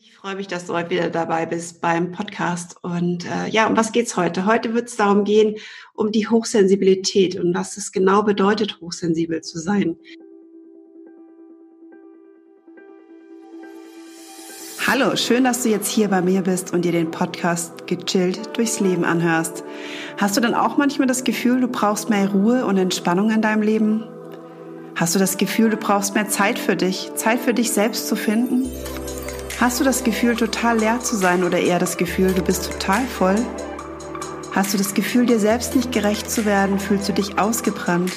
Ich freue mich, dass du heute wieder dabei bist beim Podcast. Und äh, ja, um was geht's heute? Heute wird es darum gehen, um die Hochsensibilität und was es genau bedeutet, hochsensibel zu sein. Hallo, schön, dass du jetzt hier bei mir bist und dir den Podcast gechillt durchs Leben anhörst. Hast du dann auch manchmal das Gefühl, du brauchst mehr Ruhe und Entspannung in deinem Leben? Hast du das Gefühl, du brauchst mehr Zeit für dich, Zeit für dich selbst zu finden? Hast du das Gefühl, total leer zu sein oder eher das Gefühl, du bist total voll? Hast du das Gefühl, dir selbst nicht gerecht zu werden? Fühlst du dich ausgebrannt?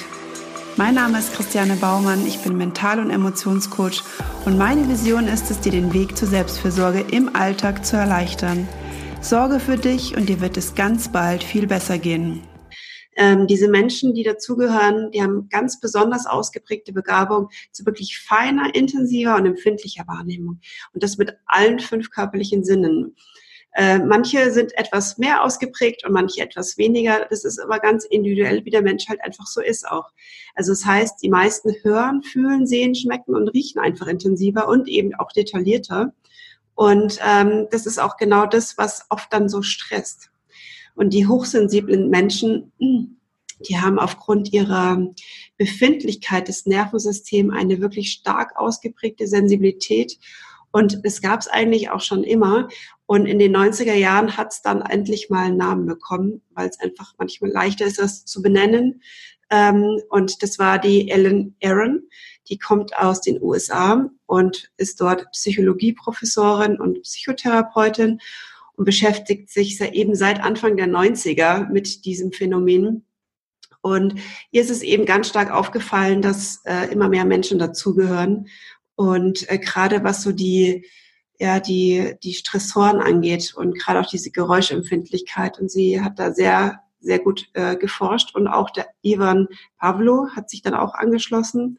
Mein Name ist Christiane Baumann, ich bin Mental- und Emotionscoach und meine Vision ist es, dir den Weg zur Selbstfürsorge im Alltag zu erleichtern. Sorge für dich und dir wird es ganz bald viel besser gehen. Ähm, diese Menschen, die dazugehören, die haben ganz besonders ausgeprägte Begabung zu wirklich feiner, intensiver und empfindlicher Wahrnehmung. Und das mit allen fünf körperlichen Sinnen. Äh, manche sind etwas mehr ausgeprägt und manche etwas weniger. Das ist aber ganz individuell, wie der Mensch halt einfach so ist auch. Also das heißt, die meisten hören, fühlen, sehen, schmecken und riechen einfach intensiver und eben auch detaillierter. Und ähm, das ist auch genau das, was oft dann so stresst. Und die hochsensiblen Menschen, die haben aufgrund ihrer Befindlichkeit des Nervensystems eine wirklich stark ausgeprägte Sensibilität. Und es gab es eigentlich auch schon immer. Und in den 90er Jahren hat es dann endlich mal einen Namen bekommen, weil es einfach manchmal leichter ist, das zu benennen. Ähm, und das war die Ellen Aaron. Die kommt aus den USA und ist dort Psychologieprofessorin und Psychotherapeutin und beschäftigt sich eben seit Anfang der 90er mit diesem Phänomen. Und ihr ist es eben ganz stark aufgefallen, dass äh, immer mehr Menschen dazugehören. Und äh, gerade was so die, ja, die, die Stressoren angeht und gerade auch diese Geräuschempfindlichkeit. Und sie hat da sehr, sehr gut äh, geforscht. Und auch der Ivan Pavlo hat sich dann auch angeschlossen.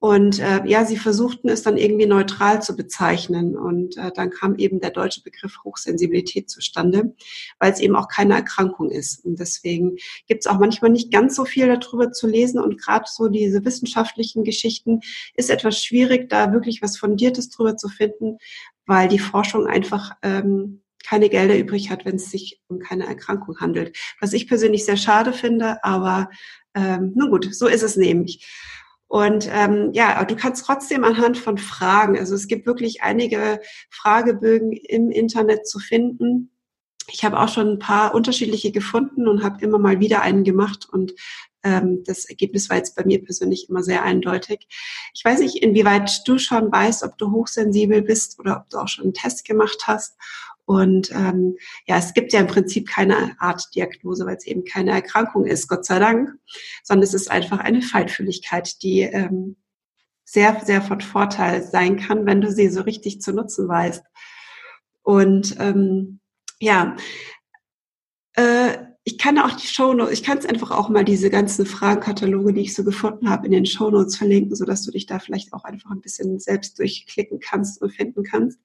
Und äh, ja, sie versuchten es dann irgendwie neutral zu bezeichnen. Und äh, dann kam eben der deutsche Begriff Hochsensibilität zustande, weil es eben auch keine Erkrankung ist. Und deswegen gibt es auch manchmal nicht ganz so viel darüber zu lesen. Und gerade so diese wissenschaftlichen Geschichten ist etwas schwierig, da wirklich was Fundiertes drüber zu finden, weil die Forschung einfach ähm, keine Gelder übrig hat, wenn es sich um keine Erkrankung handelt. Was ich persönlich sehr schade finde, aber ähm, nun gut, so ist es nämlich. Und ähm, ja, du kannst trotzdem anhand von Fragen, also es gibt wirklich einige Fragebögen im Internet zu finden. Ich habe auch schon ein paar unterschiedliche gefunden und habe immer mal wieder einen gemacht und ähm, das Ergebnis war jetzt bei mir persönlich immer sehr eindeutig. Ich weiß nicht, inwieweit du schon weißt, ob du hochsensibel bist oder ob du auch schon einen Test gemacht hast und ähm, ja, es gibt ja im Prinzip keine Art Diagnose, weil es eben keine Erkrankung ist, Gott sei Dank, sondern es ist einfach eine Feinfühligkeit, die ähm, sehr, sehr von Vorteil sein kann, wenn du sie so richtig zu nutzen weißt. Und ähm, ja, äh, ich kann auch die Shownotes, ich kann es einfach auch mal diese ganzen Fragenkataloge, die ich so gefunden habe, in den Shownotes verlinken, sodass du dich da vielleicht auch einfach ein bisschen selbst durchklicken kannst und finden kannst.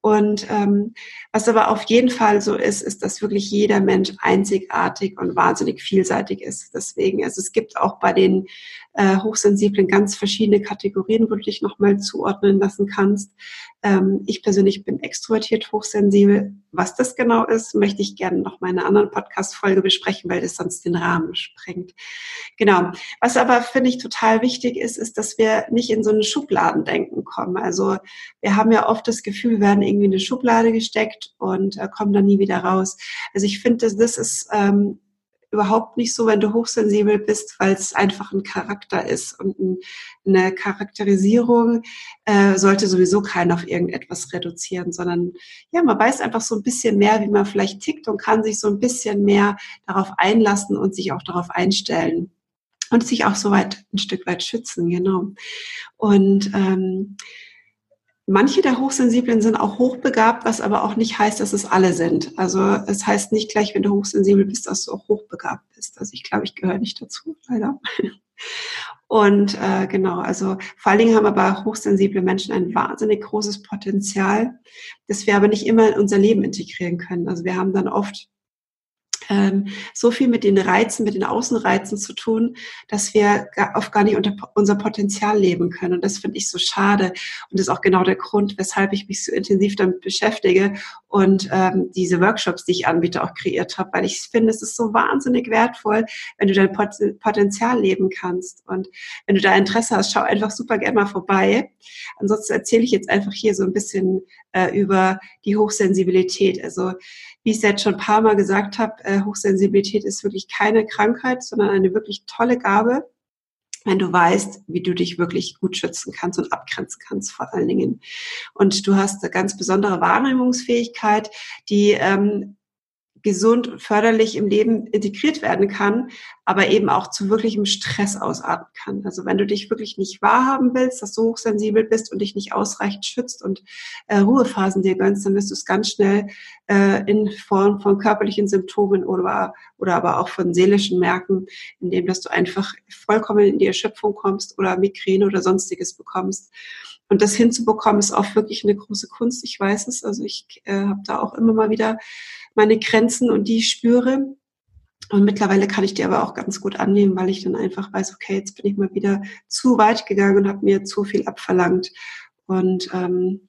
Und ähm, was aber auf jeden Fall so ist, ist, dass wirklich jeder Mensch einzigartig und wahnsinnig vielseitig ist. Deswegen, also es gibt auch bei den äh, Hochsensiblen ganz verschiedene Kategorien, wo du dich nochmal zuordnen lassen kannst. Ähm, ich persönlich bin extrovertiert hochsensibel. Was das genau ist, möchte ich gerne noch einer anderen Podcast-Folge besprechen, weil das sonst den Rahmen sprengt. Genau. Was aber, finde ich, total wichtig ist, ist, dass wir nicht in so ein Schubladendenken kommen. Also wir haben ja oft das Gefühl, wir werden irgendwie in eine Schublade gesteckt und äh, kommen dann nie wieder raus. Also ich finde, das, das ist ähm, überhaupt nicht so, wenn du hochsensibel bist, weil es einfach ein Charakter ist. Und eine Charakterisierung äh, sollte sowieso keinen auf irgendetwas reduzieren, sondern ja, man weiß einfach so ein bisschen mehr, wie man vielleicht tickt und kann sich so ein bisschen mehr darauf einlassen und sich auch darauf einstellen. Und sich auch so weit ein Stück weit schützen, genau. Und ähm, Manche der Hochsensiblen sind auch hochbegabt, was aber auch nicht heißt, dass es alle sind. Also es heißt nicht gleich, wenn du hochsensibel bist, dass du auch hochbegabt bist. Also ich glaube, ich gehöre nicht dazu, leider. Und äh, genau, also vor allen Dingen haben aber hochsensible Menschen ein wahnsinnig großes Potenzial, das wir aber nicht immer in unser Leben integrieren können. Also wir haben dann oft ähm, so viel mit den Reizen, mit den Außenreizen zu tun, dass wir oft gar nicht unter unser Potenzial leben können. Und das finde ich so schade. Und das ist auch genau der Grund, weshalb ich mich so intensiv damit beschäftige und ähm, diese Workshops, die ich anbiete, auch kreiert habe, weil ich finde, es ist so wahnsinnig wertvoll, wenn du dein Potenzial leben kannst. Und wenn du da Interesse hast, schau einfach super gerne mal vorbei. Ansonsten erzähle ich jetzt einfach hier so ein bisschen äh, über die Hochsensibilität. Also wie ich es jetzt schon ein paar Mal gesagt habe, äh, Hochsensibilität ist wirklich keine Krankheit, sondern eine wirklich tolle Gabe, wenn du weißt, wie du dich wirklich gut schützen kannst und abgrenzen kannst vor allen Dingen. Und du hast eine ganz besondere Wahrnehmungsfähigkeit, die ähm, gesund und förderlich im Leben integriert werden kann, aber eben auch zu wirklichem Stress ausarten kann. Also wenn du dich wirklich nicht wahrhaben willst, dass du hochsensibel bist und dich nicht ausreichend schützt und äh, Ruhephasen dir gönnst, dann wirst du es ganz schnell äh, in Form von körperlichen Symptomen oder, oder aber auch von seelischen merken, indem dass du einfach vollkommen in die Erschöpfung kommst oder Migräne oder sonstiges bekommst. Und das hinzubekommen ist auch wirklich eine große Kunst. Ich weiß es. Also ich äh, habe da auch immer mal wieder meine Grenzen und die spüre. Und mittlerweile kann ich die aber auch ganz gut annehmen, weil ich dann einfach weiß, okay, jetzt bin ich mal wieder zu weit gegangen und habe mir zu viel abverlangt. Und ähm,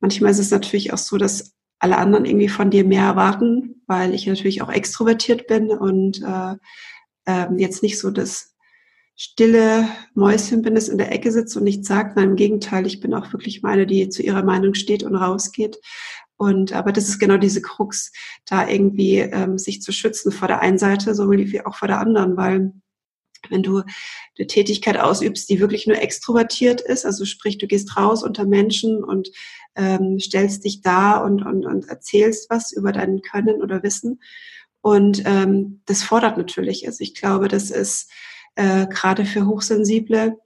manchmal ist es natürlich auch so, dass alle anderen irgendwie von dir mehr erwarten, weil ich natürlich auch extrovertiert bin und äh, äh, jetzt nicht so das stille Mäuschen bin, das in der Ecke sitzt und nichts sagt. Nein, im Gegenteil, ich bin auch wirklich meine, die zu ihrer Meinung steht und rausgeht. Und aber das ist genau diese Krux, da irgendwie ähm, sich zu schützen vor der einen Seite, sowohl wie auch vor der anderen, weil wenn du eine Tätigkeit ausübst, die wirklich nur extrovertiert ist, also sprich, du gehst raus unter Menschen und ähm, stellst dich da und, und, und erzählst was über dein Können oder Wissen. Und ähm, das fordert natürlich. Also ich glaube, das ist äh, gerade für Hochsensible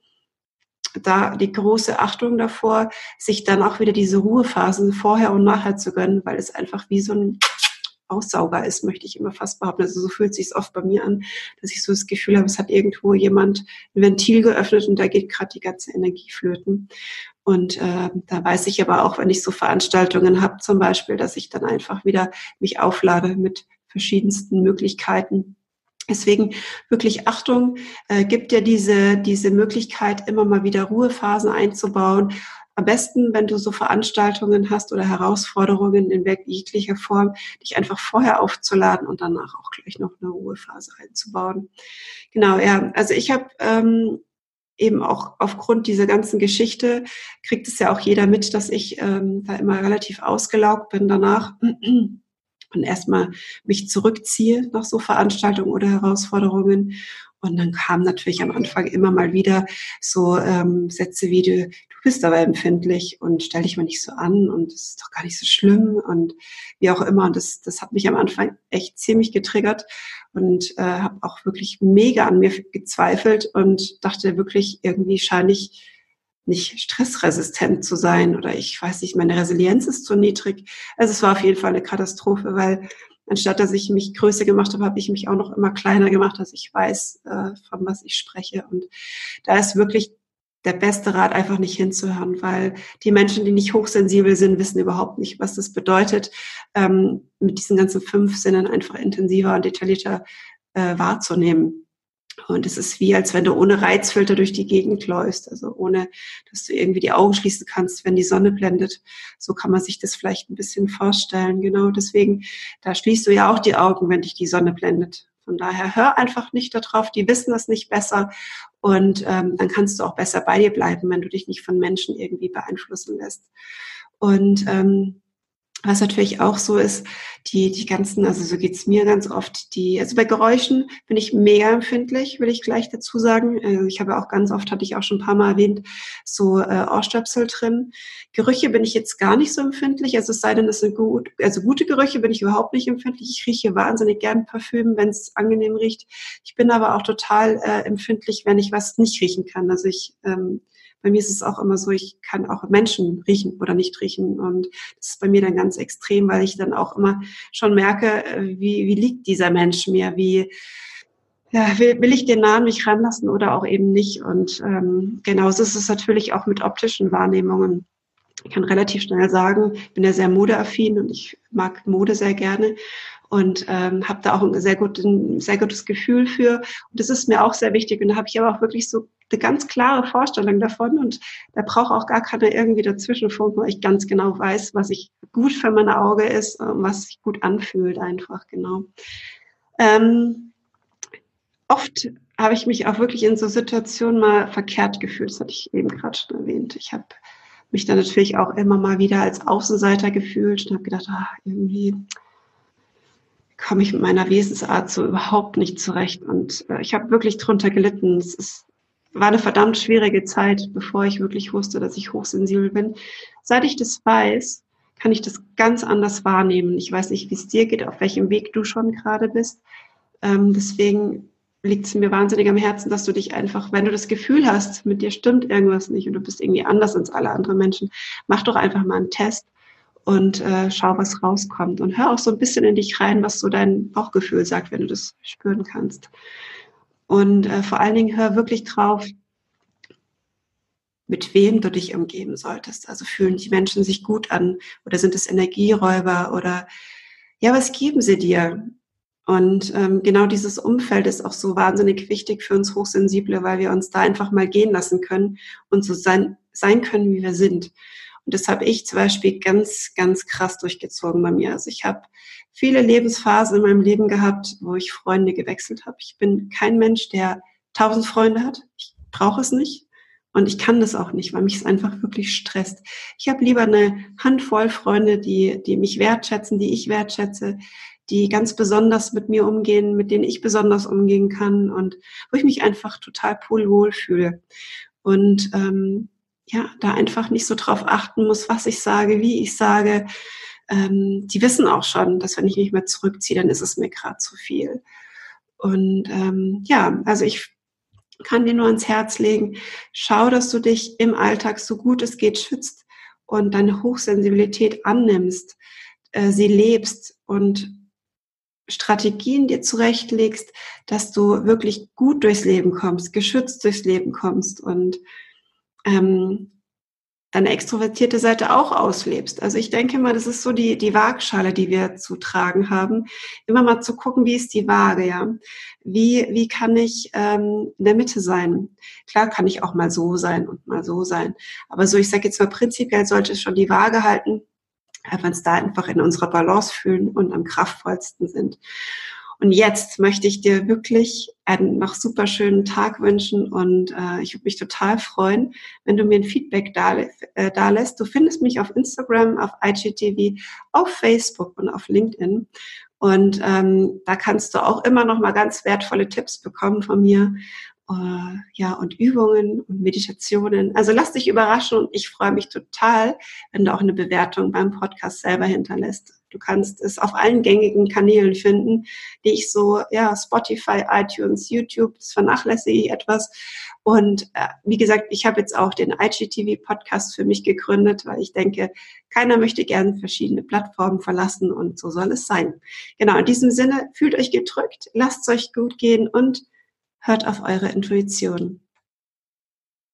da die große Achtung davor, sich dann auch wieder diese Ruhephasen vorher und nachher zu gönnen, weil es einfach wie so ein Aussauger ist, möchte ich immer fast behaupten. Also so fühlt sich oft bei mir an, dass ich so das Gefühl habe, es hat irgendwo jemand ein Ventil geöffnet und da geht gerade die ganze Energie flöten. Und äh, da weiß ich aber auch, wenn ich so Veranstaltungen habe, zum Beispiel, dass ich dann einfach wieder mich auflade mit verschiedensten Möglichkeiten, Deswegen wirklich Achtung, äh, gibt dir diese, diese Möglichkeit, immer mal wieder Ruhephasen einzubauen. Am besten, wenn du so Veranstaltungen hast oder Herausforderungen in jeglicher Form, dich einfach vorher aufzuladen und danach auch gleich noch eine Ruhephase einzubauen. Genau, ja. Also ich habe ähm, eben auch aufgrund dieser ganzen Geschichte, kriegt es ja auch jeder mit, dass ich ähm, da immer relativ ausgelaugt bin danach und erstmal mich zurückziehe nach so Veranstaltungen oder Herausforderungen. Und dann kam natürlich am Anfang immer mal wieder so ähm, Sätze wie du, du bist aber empfindlich und stell dich mal nicht so an und es ist doch gar nicht so schlimm und wie auch immer. Und das, das hat mich am Anfang echt ziemlich getriggert und äh, habe auch wirklich mega an mir gezweifelt und dachte wirklich, irgendwie scheine ich nicht stressresistent zu sein oder ich weiß nicht, meine Resilienz ist zu niedrig. Also es war auf jeden Fall eine Katastrophe, weil anstatt dass ich mich größer gemacht habe, habe ich mich auch noch immer kleiner gemacht, dass ich weiß, äh, von was ich spreche. Und da ist wirklich der beste Rat, einfach nicht hinzuhören, weil die Menschen, die nicht hochsensibel sind, wissen überhaupt nicht, was das bedeutet, ähm, mit diesen ganzen fünf Sinnen einfach intensiver und detaillierter äh, wahrzunehmen. Und es ist wie, als wenn du ohne Reizfilter durch die Gegend läufst, also ohne, dass du irgendwie die Augen schließen kannst, wenn die Sonne blendet. So kann man sich das vielleicht ein bisschen vorstellen. Genau deswegen, da schließt du ja auch die Augen, wenn dich die Sonne blendet. Von daher hör einfach nicht darauf, die wissen das nicht besser und ähm, dann kannst du auch besser bei dir bleiben, wenn du dich nicht von Menschen irgendwie beeinflussen lässt. Und ähm, was natürlich auch so ist, die, die ganzen, also so geht's mir ganz oft, die, also bei Geräuschen bin ich mega empfindlich, will ich gleich dazu sagen. Also ich habe auch ganz oft, hatte ich auch schon ein paar Mal erwähnt, so äh, Ohrstöpsel drin. Gerüche bin ich jetzt gar nicht so empfindlich, also es sei denn, es sind gut, also gute Gerüche bin ich überhaupt nicht empfindlich. Ich rieche wahnsinnig gern Parfüm, wenn es angenehm riecht. Ich bin aber auch total äh, empfindlich, wenn ich was nicht riechen kann. Also ich ähm, bei mir ist es auch immer so, ich kann auch Menschen riechen oder nicht riechen. Und das ist bei mir dann ganz extrem, weil ich dann auch immer schon merke, äh, wie, wie liegt dieser Mensch mir, wie, ja, will, will ich den nah an mich ranlassen oder auch eben nicht. Und ähm, genauso ist es natürlich auch mit optischen Wahrnehmungen. Ich kann relativ schnell sagen, ich bin ja sehr modeaffin und ich mag Mode sehr gerne. Und ähm, habe da auch ein sehr, gut, ein sehr gutes Gefühl für. Und das ist mir auch sehr wichtig. Und da habe ich aber auch wirklich so eine ganz klare Vorstellung davon und da braucht auch gar keiner irgendwie dazwischen funken, weil ich ganz genau weiß, was ich gut für mein Auge ist, was sich gut anfühlt einfach, genau. Ähm, oft habe ich mich auch wirklich in so Situationen mal verkehrt gefühlt, das hatte ich eben gerade schon erwähnt. Ich habe mich dann natürlich auch immer mal wieder als Außenseiter gefühlt und habe gedacht, ah, irgendwie komme ich mit meiner Wesensart so überhaupt nicht zurecht. Und äh, ich habe wirklich drunter gelitten. Es ist, war eine verdammt schwierige Zeit, bevor ich wirklich wusste, dass ich hochsensibel bin. Seit ich das weiß, kann ich das ganz anders wahrnehmen. Ich weiß nicht, wie es dir geht, auf welchem Weg du schon gerade bist. Ähm, deswegen liegt es mir wahnsinnig am Herzen, dass du dich einfach, wenn du das Gefühl hast, mit dir stimmt irgendwas nicht und du bist irgendwie anders als alle anderen Menschen, mach doch einfach mal einen Test und äh, schau, was rauskommt. Und hör auch so ein bisschen in dich rein, was so dein Bauchgefühl sagt, wenn du das spüren kannst. Und äh, vor allen Dingen hör wirklich drauf, mit wem du dich umgeben solltest. Also fühlen die Menschen sich gut an oder sind es Energieräuber oder ja, was geben sie dir? Und ähm, genau dieses Umfeld ist auch so wahnsinnig wichtig für uns Hochsensible, weil wir uns da einfach mal gehen lassen können und so sein, sein können, wie wir sind. Und das habe ich zum Beispiel ganz, ganz krass durchgezogen bei mir. Also ich habe viele Lebensphasen in meinem Leben gehabt, wo ich Freunde gewechselt habe. Ich bin kein Mensch, der tausend Freunde hat. Ich brauche es nicht. Und ich kann das auch nicht, weil mich es einfach wirklich stresst. Ich habe lieber eine Handvoll Freunde, die, die mich wertschätzen, die ich wertschätze, die ganz besonders mit mir umgehen, mit denen ich besonders umgehen kann und wo ich mich einfach total poolwohl fühle. Und ähm, ja, da einfach nicht so drauf achten muss, was ich sage, wie ich sage. Ähm, die wissen auch schon, dass wenn ich mich mehr zurückziehe, dann ist es mir gerade zu viel. Und ähm, ja, also ich kann dir nur ans Herz legen, schau, dass du dich im Alltag so gut es geht schützt und deine Hochsensibilität annimmst, äh, sie lebst und Strategien dir zurechtlegst, dass du wirklich gut durchs Leben kommst, geschützt durchs Leben kommst und ähm, deine extrovertierte Seite auch auslebst. Also ich denke mal, das ist so die, die Waagschale, die wir zu tragen haben. Immer mal zu gucken, wie ist die Waage, ja? Wie, wie kann ich ähm, in der Mitte sein? Klar kann ich auch mal so sein und mal so sein. Aber so, ich sage jetzt mal, prinzipiell sollte es schon die Waage halten, weil wir uns da einfach in unserer Balance fühlen und am kraftvollsten sind. Und jetzt möchte ich dir wirklich einen noch super schönen Tag wünschen und äh, ich würde mich total freuen, wenn du mir ein Feedback da, äh, da lässt. Du findest mich auf Instagram, auf IGTV, auf Facebook und auf LinkedIn. Und ähm, da kannst du auch immer noch mal ganz wertvolle Tipps bekommen von mir äh, ja, und Übungen und Meditationen. Also lass dich überraschen und ich freue mich total, wenn du auch eine Bewertung beim Podcast selber hinterlässt. Du kannst es auf allen gängigen Kanälen finden, die ich so, ja, Spotify, iTunes, YouTube, das vernachlässige ich etwas. Und äh, wie gesagt, ich habe jetzt auch den IGTV-Podcast für mich gegründet, weil ich denke, keiner möchte gerne verschiedene Plattformen verlassen und so soll es sein. Genau, in diesem Sinne, fühlt euch gedrückt, lasst es euch gut gehen und hört auf eure Intuition.